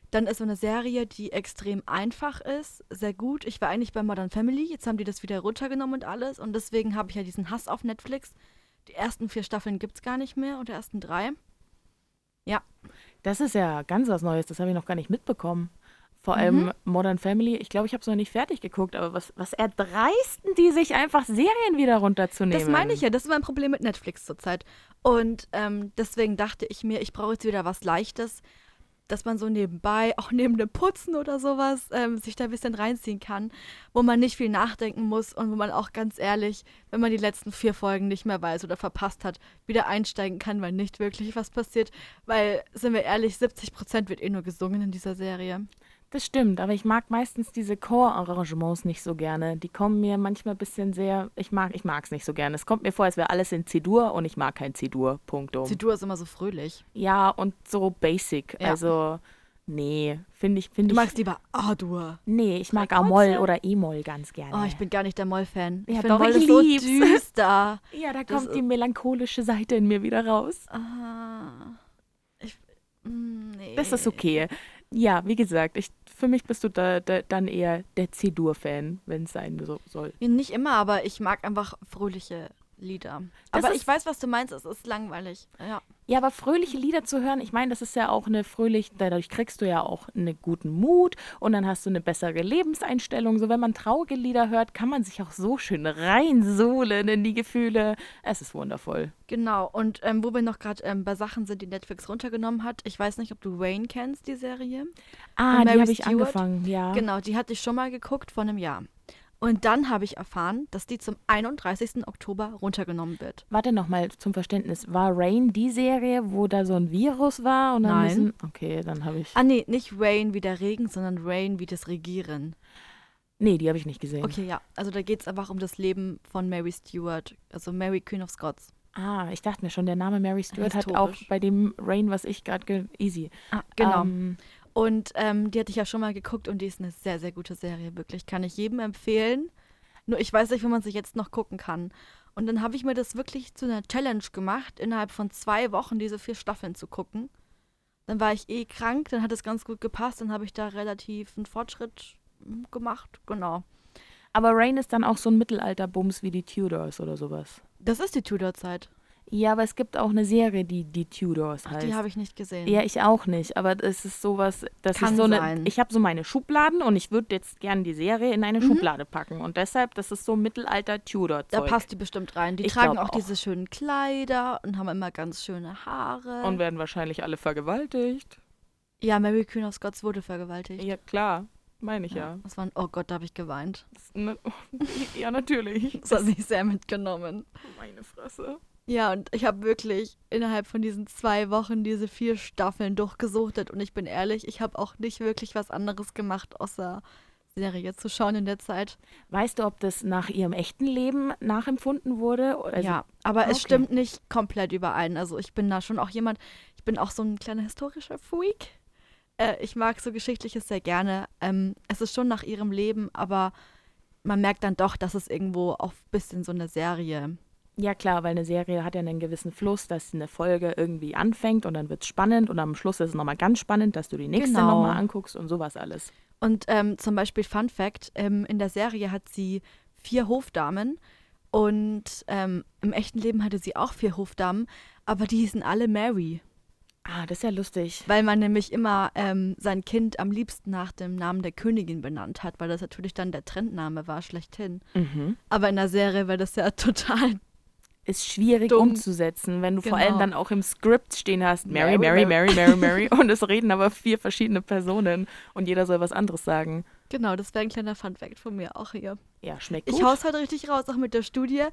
dann ist so eine Serie, die extrem einfach ist, sehr gut. Ich war eigentlich bei Modern Family, jetzt haben die das wieder runtergenommen und alles. Und deswegen habe ich ja diesen Hass auf Netflix. Die ersten vier Staffeln gibt es gar nicht mehr oder ersten drei. Ja. Das ist ja ganz was Neues, das habe ich noch gar nicht mitbekommen. Vor allem Mhm. Modern Family, ich glaube, ich habe es noch nicht fertig geguckt, aber was, was erdreisten die sich einfach Serien wieder runterzunehmen? Das meine ich ja, das ist mein Problem mit Netflix zurzeit. Und ähm, deswegen dachte ich mir, ich brauche jetzt wieder was Leichtes, dass man so nebenbei, *laughs* auch neben dem Putzen oder sowas, ähm, sich da ein bisschen reinziehen kann, wo man nicht viel nachdenken muss und wo man auch ganz ehrlich, wenn man die letzten vier Folgen nicht mehr weiß oder verpasst hat, wieder einsteigen kann, weil nicht wirklich was passiert. Weil, sind wir ehrlich, 70 Prozent wird eh nur gesungen in dieser Serie. Das stimmt, aber ich mag meistens diese Chor-Arrangements nicht so gerne. Die kommen mir manchmal ein bisschen sehr, ich mag ich es nicht so gerne. Es kommt mir vor, als wäre alles in C-Dur und ich mag kein C-Dur, Punktum. C-Dur ist immer so fröhlich. Ja, und so basic, Ja. also nee, finde ich, finde Du ich, magst lieber A-Dur. nee, ich mag. A-Moll oder E-Moll ganz gerne. Oh, ich bin gar nicht der Moll-Fan. Ja, ich doch, Moll ich so düster. *laughs* ja, da kommt die melancholische Seite in mir wieder raus. Ah, ich, mm, nee. Das ist okay. Ja, wie gesagt, ich, für mich bist du da, da, dann eher der C-Dur-Fan, wenn es sein so, soll. Nicht immer, aber ich mag einfach fröhliche Lieder. Das aber ich weiß, was du meinst. Es ist langweilig. Ja. Ja, aber fröhliche Lieder zu hören, ich meine, das ist ja auch eine fröhlich, dadurch kriegst du ja auch einen guten Mut und dann hast du eine bessere Lebenseinstellung. So, wenn man traurige Lieder hört, kann man sich auch so schön reinsohlen in die Gefühle. Es ist wundervoll. Genau. Und ähm, wo wir noch gerade ähm, bei Sachen sind, die Netflix runtergenommen hat. Ich weiß nicht, ob du Wayne kennst, die Serie. Ah, Und die habe ich angefangen, ja. Genau, die hatte ich schon mal geguckt vor einem Jahr. Und dann habe ich erfahren, dass die zum 31. Oktober runtergenommen wird. Warte nochmal zum Verständnis. War Rain die Serie, wo da so ein Virus war? Und Nein. Müssen, okay, dann habe ich. Ah nee, nicht Rain wie der Regen, sondern Rain wie das Regieren. Nee, die habe ich nicht gesehen. Okay, ja. Also da geht es einfach um das Leben von Mary Stuart, also Mary Queen of Scots. Ah, ich dachte mir schon, der Name Mary Stewart hat auch bei dem Rain, was ich gerade. ge- Easy. Ah, genau. Ähm, Und ähm, die hatte ich ja schon mal geguckt und die ist eine sehr, sehr gute Serie, wirklich. Kann ich jedem empfehlen. Nur ich weiß nicht, wie man sie jetzt noch gucken kann. Und dann habe ich mir das wirklich zu einer Challenge gemacht, innerhalb von zwei Wochen diese vier Staffeln zu gucken. Dann war ich eh krank, dann hat es ganz gut gepasst, dann habe ich da relativ einen Fortschritt mm, gemacht. Genau. aber Rain ist dann auch so ein Mittelalter-Bums wie die Tudors oder sowas. Das ist die Tudor-Zeit. Ja, aber es gibt auch eine Serie, die die Tudors Ach, heißt. die habe ich nicht gesehen. ja, ich auch nicht, aber es ist sowas, das Kann ist so eine, sein. ich habe so meine Schubladen und ich würde jetzt gern die Serie in eine Mhm. Schublade packen und deshalb, das ist so Mittelalter Tudor Da Zeug. passt die bestimmt rein. Die Ich tragen auch, auch. diese schönen Kleider und haben immer ganz schöne Haare. und werden wahrscheinlich alle vergewaltigt. ja, Mary Queen of Scots wurde vergewaltigt. Ja, klar, meine ich ja. Das war ein, oh Gott, da habe ich geweint. Ne- *laughs* ja, natürlich. Das hat mich sehr mitgenommen. meine Fresse. Ja, und ich habe wirklich innerhalb von diesen zwei Wochen diese vier Staffeln durchgesuchtet. Und ich bin ehrlich, ich habe auch nicht wirklich was anderes gemacht, außer Serie zu schauen in der Zeit. Weißt du, ob das nach ihrem echten Leben nachempfunden wurde? Also, ja, aber es okay. stimmt nicht komplett überein. Also ich bin da schon auch jemand, ich bin auch so ein kleiner historischer Freak. Äh, ich mag so Geschichtliches sehr gerne. Ähm, es ist schon nach ihrem Leben, aber man merkt dann doch, dass es irgendwo auch ein bisschen so eine Serie Ja, klar, weil eine Serie hat ja einen gewissen Fluss, dass eine Folge irgendwie anfängt und dann wird es spannend und am Schluss ist es nochmal ganz spannend, dass du die nächste Genau. nochmal anguckst und sowas alles. Und ähm, zum Beispiel Fun Fact, ähm, in der Serie hat sie vier Hofdamen und ähm, im echten Leben hatte sie auch vier Hofdamen, aber die hießen alle Mary, Ah, das ist ja lustig. weil man nämlich immer ähm, sein Kind am liebsten nach dem Namen der Königin benannt hat, weil das natürlich dann der Trendname war, schlechthin. Mhm. Aber in der Serie war das ja *laughs* total Ist schwierig Dumm. umzusetzen, wenn du vor Genau. allem dann auch im Skript stehen hast, Mary, Mary, Mary, Mary, Mary, *laughs* und es reden aber vier verschiedene Personen und jeder soll was anderes sagen. Genau, das wäre ein kleiner Fun Fact von mir auch hier. Ja, schmeckt gut. Ich hau's halt richtig raus, auch mit der Studie.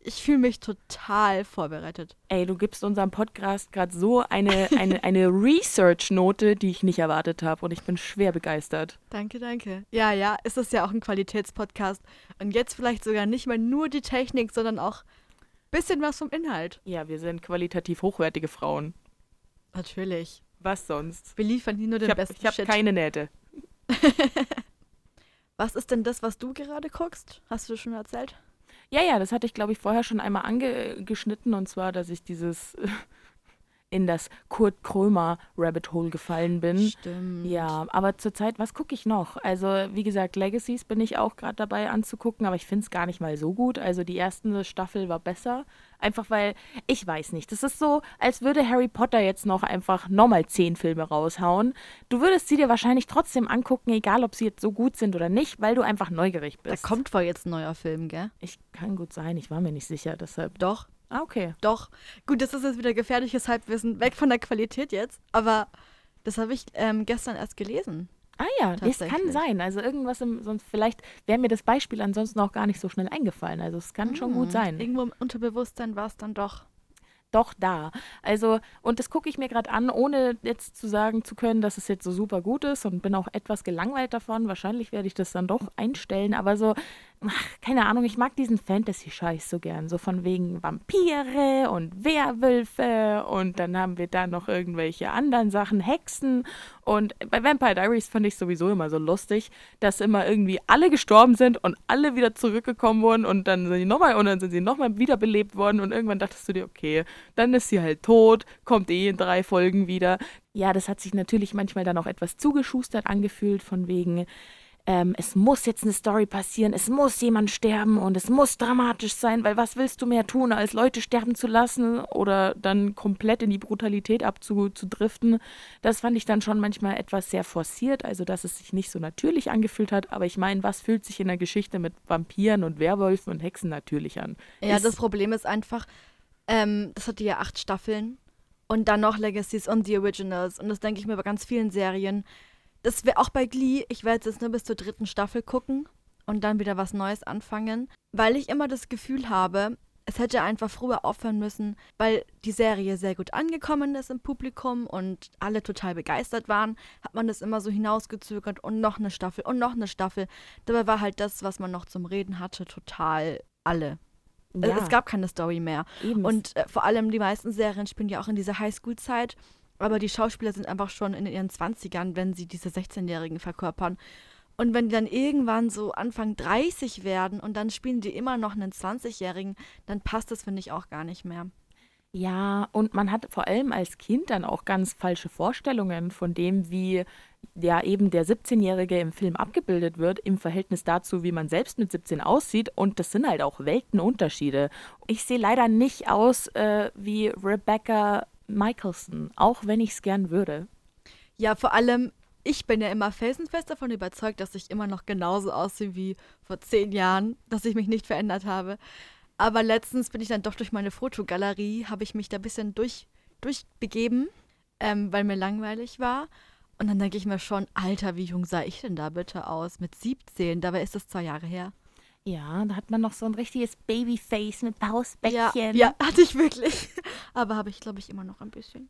Ich fühle mich total vorbereitet. Ey, du gibst unserem Podcast gerade so eine, eine, *laughs* eine Research-Note, die ich nicht erwartet habe und ich bin schwer begeistert. Danke, danke. Ja, ja, es ist ja auch ein Qualitätspodcast. Und jetzt vielleicht sogar nicht mehr nur die Technik, sondern auch bisschen was vom Inhalt. Ja, wir sind qualitativ hochwertige Frauen. Natürlich. Was sonst? Wir liefern hier nur den Ich habe besten hab Shit. keine Nähte. *laughs* was ist denn das, was du gerade guckst? Hast du schon erzählt? Ja, ja, das hatte ich, glaube ich, vorher schon einmal angeschnitten und zwar, dass ich dieses in das Kurt Krömer Rabbit Hole gefallen bin. Stimmt. Ja, aber zurzeit, was gucke ich noch? Also, wie gesagt, Legacies bin ich auch gerade dabei anzugucken, aber ich finde es gar nicht mal so gut. Also, die erste Staffel war besser. Einfach weil, ich weiß nicht, das ist so, als würde Harry Potter jetzt noch einfach nochmal zehn Filme raushauen. Du würdest sie dir wahrscheinlich trotzdem angucken, egal ob sie jetzt so gut sind oder nicht, weil du einfach neugierig Da bist. kommt wohl jetzt ein neuer Film, gell? Ich kann gut sein, ich war mir nicht sicher, deshalb. Doch. Ah, okay. Doch. Gut, das ist jetzt wieder gefährliches Halbwissen. Weg von der Qualität jetzt. Aber das habe ich ähm, gestern erst gelesen. Ah ja, das kann sein. Also irgendwas im, sonst vielleicht wäre mir das Beispiel ansonsten auch gar nicht so schnell eingefallen. Also es kann schon gut Hm, sein. Irgendwo im Unterbewusstsein war es dann doch. doch da. Also, und das gucke ich mir gerade an, ohne jetzt zu sagen zu können, dass es jetzt so super gut ist und bin auch etwas gelangweilt davon. Wahrscheinlich werde ich das dann doch einstellen, aber so, ach, keine Ahnung, ich mag diesen Fantasy-Scheiß so gern. So von wegen Vampire und Werwölfe und dann haben wir da noch irgendwelche anderen Sachen, Hexen. Und bei Vampire Diaries fand ich sowieso immer so lustig, dass immer irgendwie alle gestorben sind und alle wieder zurückgekommen wurden und dann sind sie nochmal und dann sind sie nochmal wiederbelebt worden und irgendwann dachtest du dir, okay, dann ist sie halt tot, kommt eh in drei Folgen wieder. Ja, das hat sich natürlich manchmal dann auch etwas zugeschustert angefühlt, von wegen, ähm, es muss jetzt eine Story passieren, es muss jemand sterben und es muss dramatisch sein, weil was willst du mehr tun, als Leute sterben zu lassen oder dann komplett in die Brutalität abzudriften? Das fand ich dann schon manchmal etwas sehr forciert, also dass es sich nicht so natürlich angefühlt hat. Aber ich meine, was fühlt sich in der Geschichte mit Vampiren und Werwölfen und Hexen natürlich an? Ja, Ist- das Problem ist einfach, ähm, das hatte ja acht Staffeln und dann noch Legacies und The Originals. Und das denke ich mir bei ganz vielen Serien. Das wäre auch bei Glee, ich werde jetzt nur bis zur dritten Staffel gucken und dann wieder was Neues anfangen, weil ich immer das Gefühl habe, es hätte einfach früher aufhören müssen, weil die Serie sehr gut angekommen ist im Publikum und alle total begeistert waren, hat man das immer so hinausgezögert und noch eine Staffel und noch eine Staffel. Dabei war halt das, was man noch zum Reden hatte, total alle. Also ja, Es gab keine Story mehr. eben. Und äh, vor allem die meisten Serien spielen ja auch in dieser Highschool-Zeit. Aber die Schauspieler sind einfach schon in ihren 20ern, wenn sie diese 16-Jährigen verkörpern. Und wenn die dann irgendwann so Anfang 30 werden und dann spielen die immer noch einen 20-Jährigen, dann passt das, finde ich, auch gar nicht mehr. Ja, und man hat vor allem als Kind dann auch ganz falsche Vorstellungen von dem, wie ja eben der 17-Jährige im Film abgebildet wird, im Verhältnis dazu, wie man selbst mit 17 aussieht. Und das sind halt auch Weltenunterschiede. Ich sehe leider nicht aus äh, wie Rebecca Michelson, auch wenn ich es gern würde. Ja, vor allem, ich bin ja immer felsenfest davon überzeugt, dass ich immer noch genauso aussehe wie vor zehn Jahren, dass ich mich nicht verändert habe. Aber letztens bin ich dann doch durch meine Fotogalerie, habe ich mich da ein bisschen durch, durchbegeben, ähm, weil mir langweilig war. Und dann denke ich mir schon, Alter, wie jung sah ich denn da bitte aus? Mit 17, dabei ist das zwei Jahre her. Ja, da hat man noch so ein richtiges Babyface mit Ja, Pausbäckchen. ja, hatte ich wirklich. *laughs* Aber habe ich, glaube ich, immer noch ein bisschen.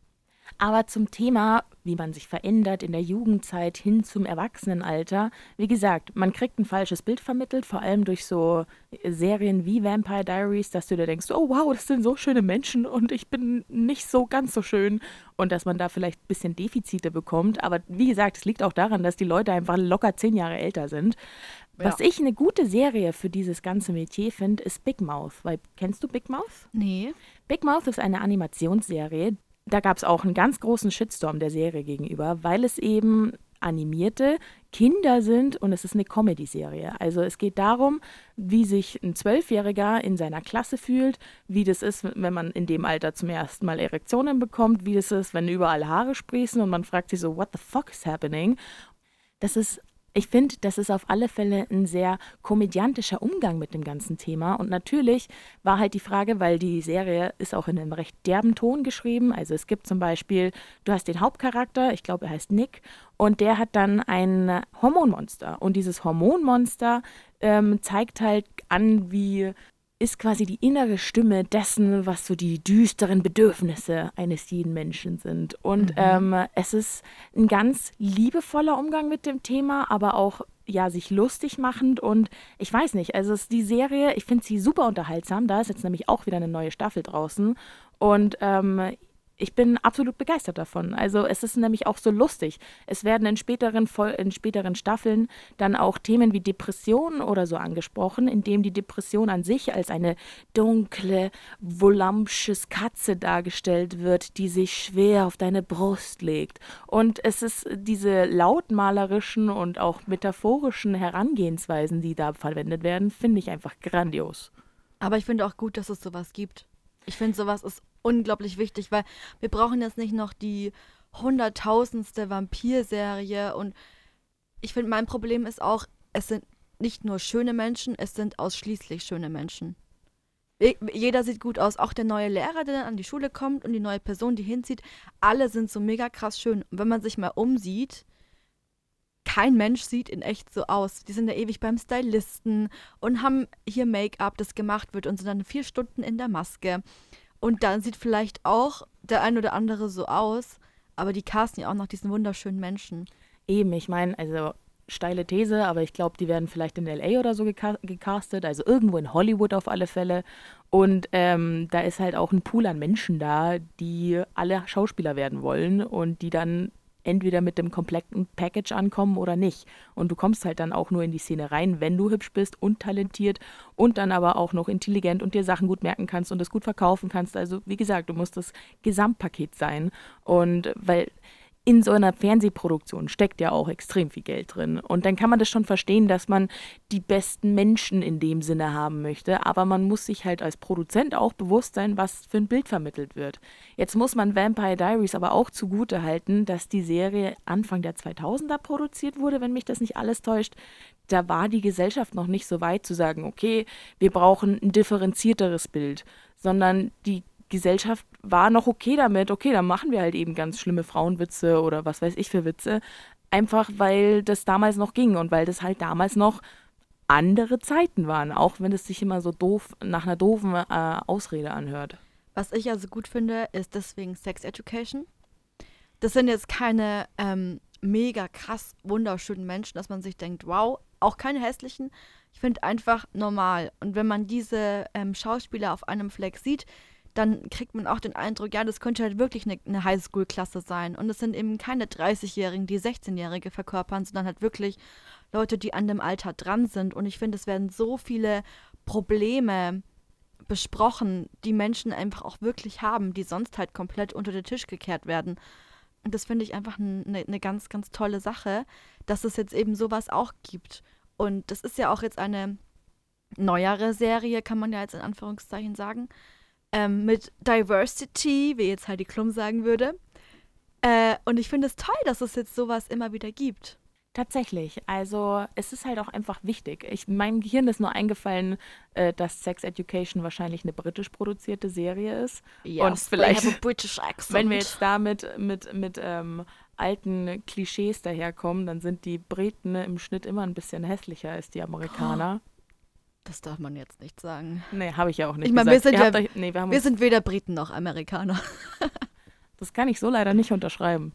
Aber zum Thema, wie man sich verändert in der Jugendzeit hin zum Erwachsenenalter, wie gesagt, man kriegt ein falsches Bild vermittelt, vor allem durch so Serien wie Vampire Diaries, dass du dir denkst, oh wow, das sind so schöne Menschen und ich bin nicht so ganz so schön und dass man da vielleicht ein bisschen Defizite bekommt. Aber wie gesagt, es liegt auch daran, dass die Leute einfach locker zehn Jahre älter sind. Was Ja. ich eine gute Serie für dieses ganze Metier finde, ist Big Mouth. Weil, kennst du Big Mouth? Nee. Big Mouth ist eine Animationsserie. Da gab es auch einen ganz großen Shitstorm der Serie gegenüber, weil es eben animierte Kinder sind und es ist eine Comedy-Serie. Also es geht darum, wie sich ein Zwölfjähriger in seiner Klasse fühlt, wie das ist, wenn man in dem Alter zum ersten Mal Erektionen bekommt, wie das ist, wenn überall Haare sprießen und man fragt sich so, what the fuck is happening? Das ist ich finde, das ist auf alle Fälle ein sehr komödiantischer Umgang mit dem ganzen Thema. Und natürlich war halt die Frage, weil die Serie ist auch in einem recht derben Ton geschrieben. Also es gibt zum Beispiel, du hast den Hauptcharakter, ich glaube, er heißt Nick, und der hat dann ein Hormonmonster. Und dieses Hormonmonster ähm, zeigt halt an, wie ist quasi die innere Stimme dessen, was so die düsteren Bedürfnisse eines jeden Menschen sind. Und ähm, es ist ein ganz liebevoller Umgang mit dem Thema, aber auch ja sich lustig machend und ich weiß nicht, also es ist die Serie, ich finde sie super unterhaltsam. Da ist jetzt nämlich auch wieder eine neue Staffel draußen und ähm, ich bin absolut begeistert davon. Also es ist nämlich auch so lustig. Es werden in späteren, in späteren Staffeln dann auch Themen wie Depressionen oder so angesprochen, indem die Depression an sich als eine dunkle, voluptuous Katze dargestellt wird, die sich schwer auf deine Brust legt. Und es ist diese lautmalerischen und auch metaphorischen Herangehensweisen, die da verwendet werden, finde ich einfach grandios. Aber ich finde auch gut, dass es sowas gibt. Ich finde, sowas ist unglaublich wichtig, weil wir brauchen jetzt nicht noch die hunderttausendste Vampirserie und ich finde, mein Problem ist auch, es sind nicht nur schöne Menschen, es sind ausschließlich schöne Menschen. Jeder sieht gut aus, auch der neue Lehrer, der dann an die Schule kommt und die neue Person, die hinzieht, alle sind so mega krass schön. Und wenn man sich mal umsieht, kein Mensch sieht in echt so aus. Die sind ja ewig beim Stylisten und haben hier Make-up, das gemacht wird und sind dann vier Stunden in der Maske. Und dann sieht vielleicht auch der ein oder andere so aus, aber die casten ja auch noch diesen wunderschönen Menschen. Eben, ich meine, also steile These, aber ich glaube, die werden vielleicht in LA oder so geca gecastet, also irgendwo in Hollywood auf alle Fälle. Und ähm, da ist halt auch ein Pool an Menschen da, die alle Schauspieler werden wollen und die dann entweder mit dem kompletten Package ankommen oder nicht. Und du kommst halt dann auch nur in die Szene rein, wenn du hübsch bist und talentiert und dann aber auch noch intelligent und dir Sachen gut merken kannst und es gut verkaufen kannst. Also wie gesagt, du musst das Gesamtpaket sein. Und weil in so einer Fernsehproduktion steckt ja auch extrem viel Geld drin. Und dann kann man das schon verstehen, dass man die besten Menschen in dem Sinne haben möchte. Aber man muss sich halt als Produzent auch bewusst sein, was für ein Bild vermittelt wird. Jetzt muss man Vampire Diaries aber auch zugute halten, dass die Serie Anfang der 2000er produziert wurde, wenn mich das nicht alles täuscht. Da war die Gesellschaft noch nicht so weit zu sagen, okay, wir brauchen ein differenzierteres Bild, sondern die Gesellschaft war noch okay damit, okay, dann machen wir halt eben ganz schlimme Frauenwitze oder was weiß ich für Witze. Einfach weil das damals noch ging und weil das halt damals noch andere Zeiten waren, auch wenn es sich immer so doof nach einer doofen äh, Ausrede anhört. Was ich also gut finde, ist deswegen Sex Education. Das sind jetzt keine ähm, mega krass wunderschönen Menschen, dass man sich denkt, wow, auch keine hässlichen. Ich finde einfach normal. Und wenn man diese ähm, Schauspieler auf einem Fleck sieht, dann kriegt man auch den Eindruck, ja, das könnte halt wirklich eine, eine Highschool-Klasse sein. Und es sind eben keine 30-Jährigen, die 16-Jährige verkörpern, sondern halt wirklich Leute, die an dem Alter dran sind. Und ich finde, es werden so viele Probleme besprochen, die Menschen einfach auch wirklich haben, die sonst halt komplett unter den Tisch gekehrt werden. Und das finde ich einfach eine ne ganz, ganz tolle Sache, dass es jetzt eben sowas auch gibt. Und das ist ja auch jetzt eine neuere Serie, kann man ja jetzt in Anführungszeichen sagen ähm, mit Diversity, wie jetzt Heidi Klum sagen würde. Äh, und ich finde es toll, dass es jetzt sowas immer wieder gibt. Tatsächlich. Also es ist halt auch einfach wichtig. Ich, meinem Gehirn ist nur eingefallen, äh, dass Sex Education wahrscheinlich eine britisch produzierte Serie ist. Yes, und vielleicht, *laughs* wenn wir jetzt damit mit, mit ähm, alten Klischees daherkommen, dann sind die Briten im Schnitt immer ein bisschen hässlicher als die Amerikaner. Oh. Das darf man jetzt nicht sagen. Nee, habe ich ja auch nicht ich mein, gesagt. Wir sind, ja, euch, nee, wir, wir sind weder Briten noch Amerikaner. *laughs* das kann ich so leider nicht unterschreiben.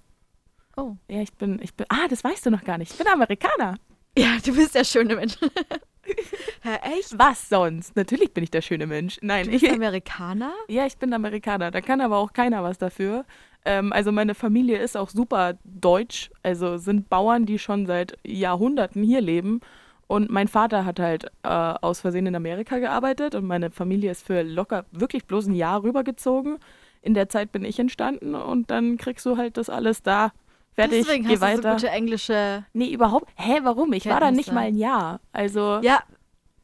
Oh. Ja, ich bin, ich bin, ah, das weißt du noch gar nicht. Ich bin Amerikaner. Ja, du bist der schöne Mensch. *laughs* Hä, echt? Was sonst? Natürlich bin ich der schöne Mensch. Nein, du bist ich, Amerikaner? Ja, ich bin Amerikaner. Da kann aber auch keiner was dafür. Ähm, also meine Familie ist auch super deutsch. Also sind Bauern, die schon seit Jahrhunderten hier leben und mein Vater hat halt äh, aus Versehen in Amerika gearbeitet und meine Familie ist für locker wirklich bloß ein Jahr rübergezogen. In der Zeit bin ich entstanden und dann kriegst du halt das alles da. Fertig, Deswegen geh hast weiter. Du so gute englische. Nee, überhaupt. Hä, warum? Ich Kenntnisse. war da nicht mal ein Jahr. Also. Ja,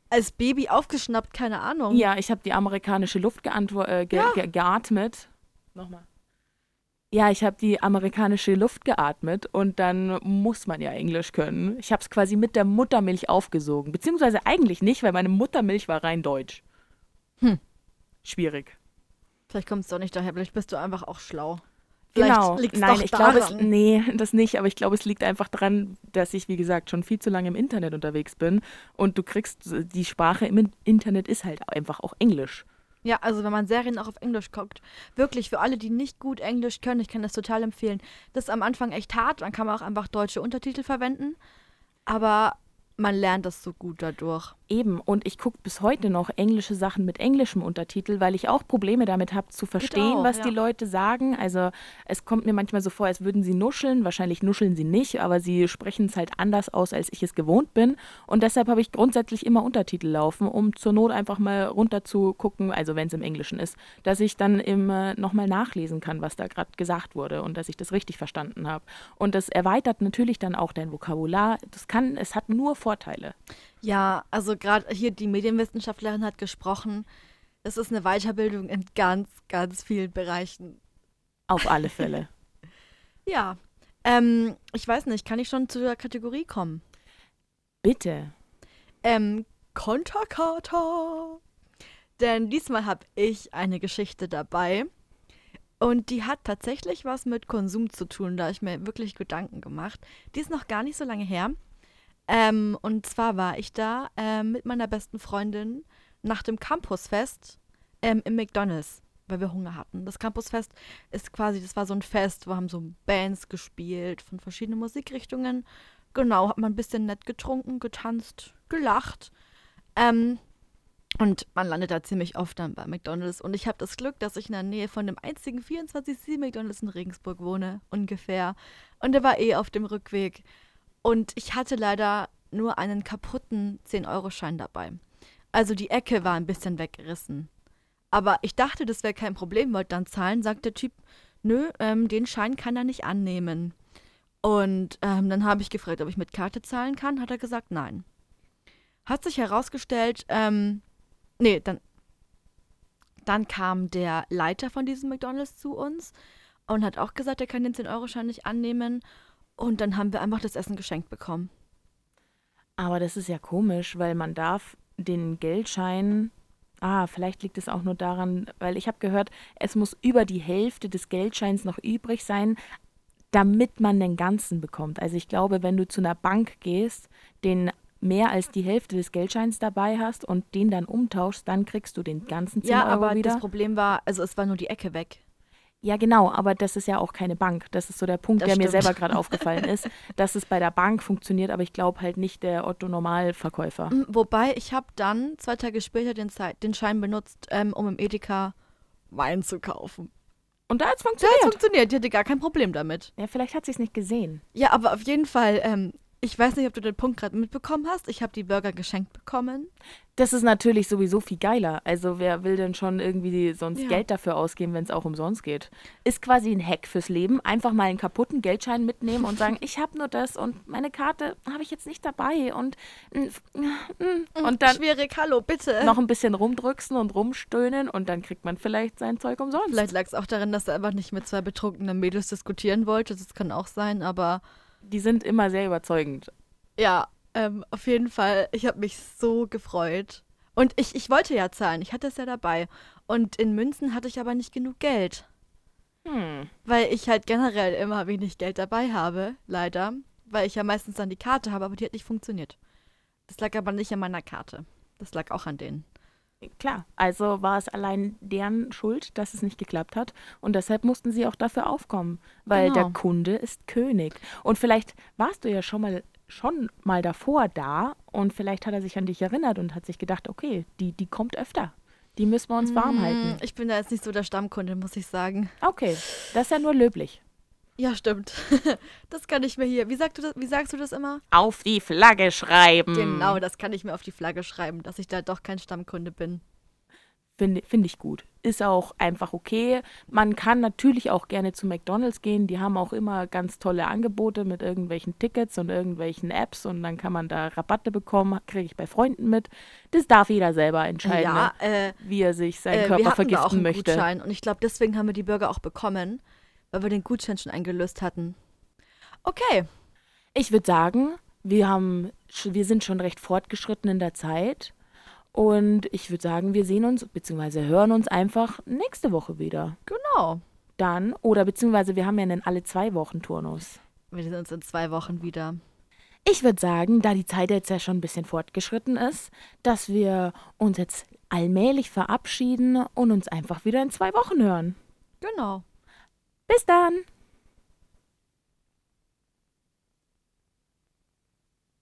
als Baby aufgeschnappt, keine Ahnung. Ja, ich habe die amerikanische Luft äh, ge ja. ge geatmet. Nochmal. Ja, ich habe die amerikanische Luft geatmet und dann muss man ja Englisch können. Ich habe es quasi mit der Muttermilch aufgesogen. Beziehungsweise eigentlich nicht, weil meine Muttermilch war rein deutsch. Hm. Schwierig. Vielleicht kommst du auch nicht daher, vielleicht bist du einfach auch schlau. Vielleicht genau. liegt's Nein, ich glaube, es, nee, das nicht, aber ich glaube, es liegt einfach daran, dass ich, wie gesagt, schon viel zu lange im Internet unterwegs bin und du kriegst, die Sprache im Internet ist halt einfach auch Englisch. Ja, also wenn man Serien auch auf Englisch guckt, wirklich für alle, die nicht gut Englisch können, ich kann das total empfehlen. Das ist am Anfang echt hart, dann kann man auch einfach deutsche Untertitel verwenden, aber man lernt das so gut dadurch. Eben, und ich gucke bis heute noch englische Sachen mit englischem Untertitel, weil ich auch Probleme damit habe zu verstehen, auch, was ja. die Leute sagen. Also es kommt mir manchmal so vor, als würden sie nuscheln. Wahrscheinlich nuscheln sie nicht, aber sie sprechen es halt anders aus, als ich es gewohnt bin. Und deshalb habe ich grundsätzlich immer Untertitel laufen, um zur Not einfach mal runter zu gucken, also wenn es im Englischen ist, dass ich dann immer nochmal nachlesen kann, was da gerade gesagt wurde und dass ich das richtig verstanden habe. Und das erweitert natürlich dann auch dein Vokabular. Das kann, es hat nur Vorteile. Ja, also gerade hier die Medienwissenschaftlerin hat gesprochen. Es ist eine Weiterbildung in ganz, ganz vielen Bereichen. Auf alle Fälle. *laughs* Ja, ähm, ich weiß nicht, kann ich schon zu der Kategorie kommen? Bitte. Ähm, Konterkata. Denn diesmal habe ich eine Geschichte dabei. Und die hat tatsächlich was mit Konsum zu tun, da hab ich mir wirklich Gedanken gemacht. Die ist noch gar nicht so lange her. Ähm, und zwar war ich da ähm, mit meiner besten Freundin nach dem Campusfest ähm, im McDonalds, weil wir Hunger hatten. Das Campusfest ist quasi, das war so ein Fest, wo haben so Bands gespielt von verschiedenen Musikrichtungen. Genau, hat man ein bisschen nett getrunken, getanzt, gelacht. Ähm, und man landet da ziemlich oft dann bei McDonalds. Und ich habe das Glück, dass ich in der Nähe von dem einzigen 24C McDonalds in Regensburg wohne, ungefähr. Und der war eh auf dem Rückweg. Und ich hatte leider nur einen kaputten 10-Euro-Schein dabei. Also die Ecke war ein bisschen weggerissen. Aber ich dachte, das wäre kein Problem, wollte dann zahlen, sagt der Typ, nö, ähm, den Schein kann er nicht annehmen. Und ähm, dann habe ich gefragt, ob ich mit Karte zahlen kann, hat er gesagt, nein. Hat sich herausgestellt, ähm, nee, dann, dann kam der Leiter von diesem McDonalds zu uns und hat auch gesagt, er kann den 10-Euro-Schein nicht annehmen. Und dann haben wir einfach das Essen geschenkt bekommen. Aber das ist ja komisch, weil man darf den Geldschein. Ah, vielleicht liegt es auch nur daran, weil ich habe gehört, es muss über die Hälfte des Geldscheins noch übrig sein, damit man den ganzen bekommt. Also ich glaube, wenn du zu einer Bank gehst, den mehr als die Hälfte des Geldscheins dabei hast und den dann umtauschst, dann kriegst du den ganzen 10 Ja, Euro aber wieder. das Problem war, also es war nur die Ecke weg. Ja, genau, aber das ist ja auch keine Bank. Das ist so der Punkt, Das der mir stimmt. selber gerade *laughs* aufgefallen ist, dass es bei der Bank funktioniert, aber ich glaube halt nicht der Otto-Normalverkäufer. Mm, Wobei, ich habe dann zwei Tage später den, Zei- den Schein benutzt, ähm, um im Edeka Wein zu kaufen. Und da hat es Der hat funktioniert. funktioniert, die hatte gar kein Problem damit. Ja, vielleicht hat sie es nicht gesehen. Ja, aber auf jeden Fall, ähm, ich weiß nicht, ob du den Punkt gerade mitbekommen hast. Ich habe die Burger geschenkt bekommen. Das ist natürlich sowieso viel geiler. Also wer will denn schon irgendwie sonst Ja. Geld dafür ausgeben, wenn es auch umsonst geht? Ist quasi ein Hack fürs Leben. Einfach mal einen kaputten Geldschein mitnehmen und sagen, *laughs* ich habe nur das und meine Karte habe ich jetzt nicht dabei und mm, und dann Schwierig, hallo, bitte. noch ein bisschen rumdrücksen und rumstöhnen und dann kriegt man vielleicht sein Zeug umsonst. Vielleicht lag es auch daran, dass er einfach nicht mit zwei betrunkenen Mädels diskutieren wollte. Das kann auch sein, aber Die sind immer sehr überzeugend. ja, ähm, auf jeden Fall, ich habe mich so gefreut. Und ich, ich wollte ja zahlen, ich hatte es ja dabei. Und in Münzen hatte ich aber nicht genug Geld. Hm. Weil ich halt generell immer wenig Geld dabei habe, leider. Weil ich ja meistens dann die Karte habe, aber die hat nicht funktioniert. Das lag aber nicht an meiner Karte. Das lag auch an denen. Klar, also war es allein deren Schuld, dass es nicht geklappt hat. Und deshalb mussten sie auch dafür aufkommen, weil Genau. der Kunde ist König. Und vielleicht warst du ja schon mal schon mal davor da und vielleicht hat er sich an dich erinnert und hat sich gedacht, okay, die, die kommt öfter. Die müssen wir uns warm Mm, halten. Ich bin da jetzt nicht so der Stammkunde, muss ich sagen. Okay, das ist ja nur löblich. Ja, stimmt. *laughs* das kann ich mir hier. Wie, sagst du das, wie sagst du das immer? Auf die Flagge schreiben. Genau, das kann ich mir auf die Flagge schreiben, dass ich da doch kein Stammkunde bin. Finde find ich gut. Ist auch einfach okay. Man kann natürlich auch gerne zu McDonalds gehen. Die haben auch immer ganz tolle Angebote mit irgendwelchen Tickets und irgendwelchen Apps und dann kann man da Rabatte bekommen. Kriege ich bei Freunden mit. Das darf jeder selber entscheiden, ja, äh, wie er sich seinen äh, Körper wir hatten da auch vergiften einen möchte. Gutschein und ich glaube, deswegen haben wir die Burger auch bekommen, weil wir den Gutschein schon eingelöst hatten. Okay, Ich würde sagen, wir, haben, wir sind schon recht fortgeschritten in der Zeit. Und ich würde sagen, wir sehen uns bzw. hören uns einfach nächste Woche wieder. genau. Dann, oder beziehungsweise wir haben ja einen alle zwei Wochen Turnus. Wir sehen uns in zwei Wochen wieder. Ich würde sagen, da die Zeit jetzt ja schon ein bisschen fortgeschritten ist, dass wir uns jetzt allmählich verabschieden und uns einfach wieder in zwei Wochen hören. Genau. Bis dann!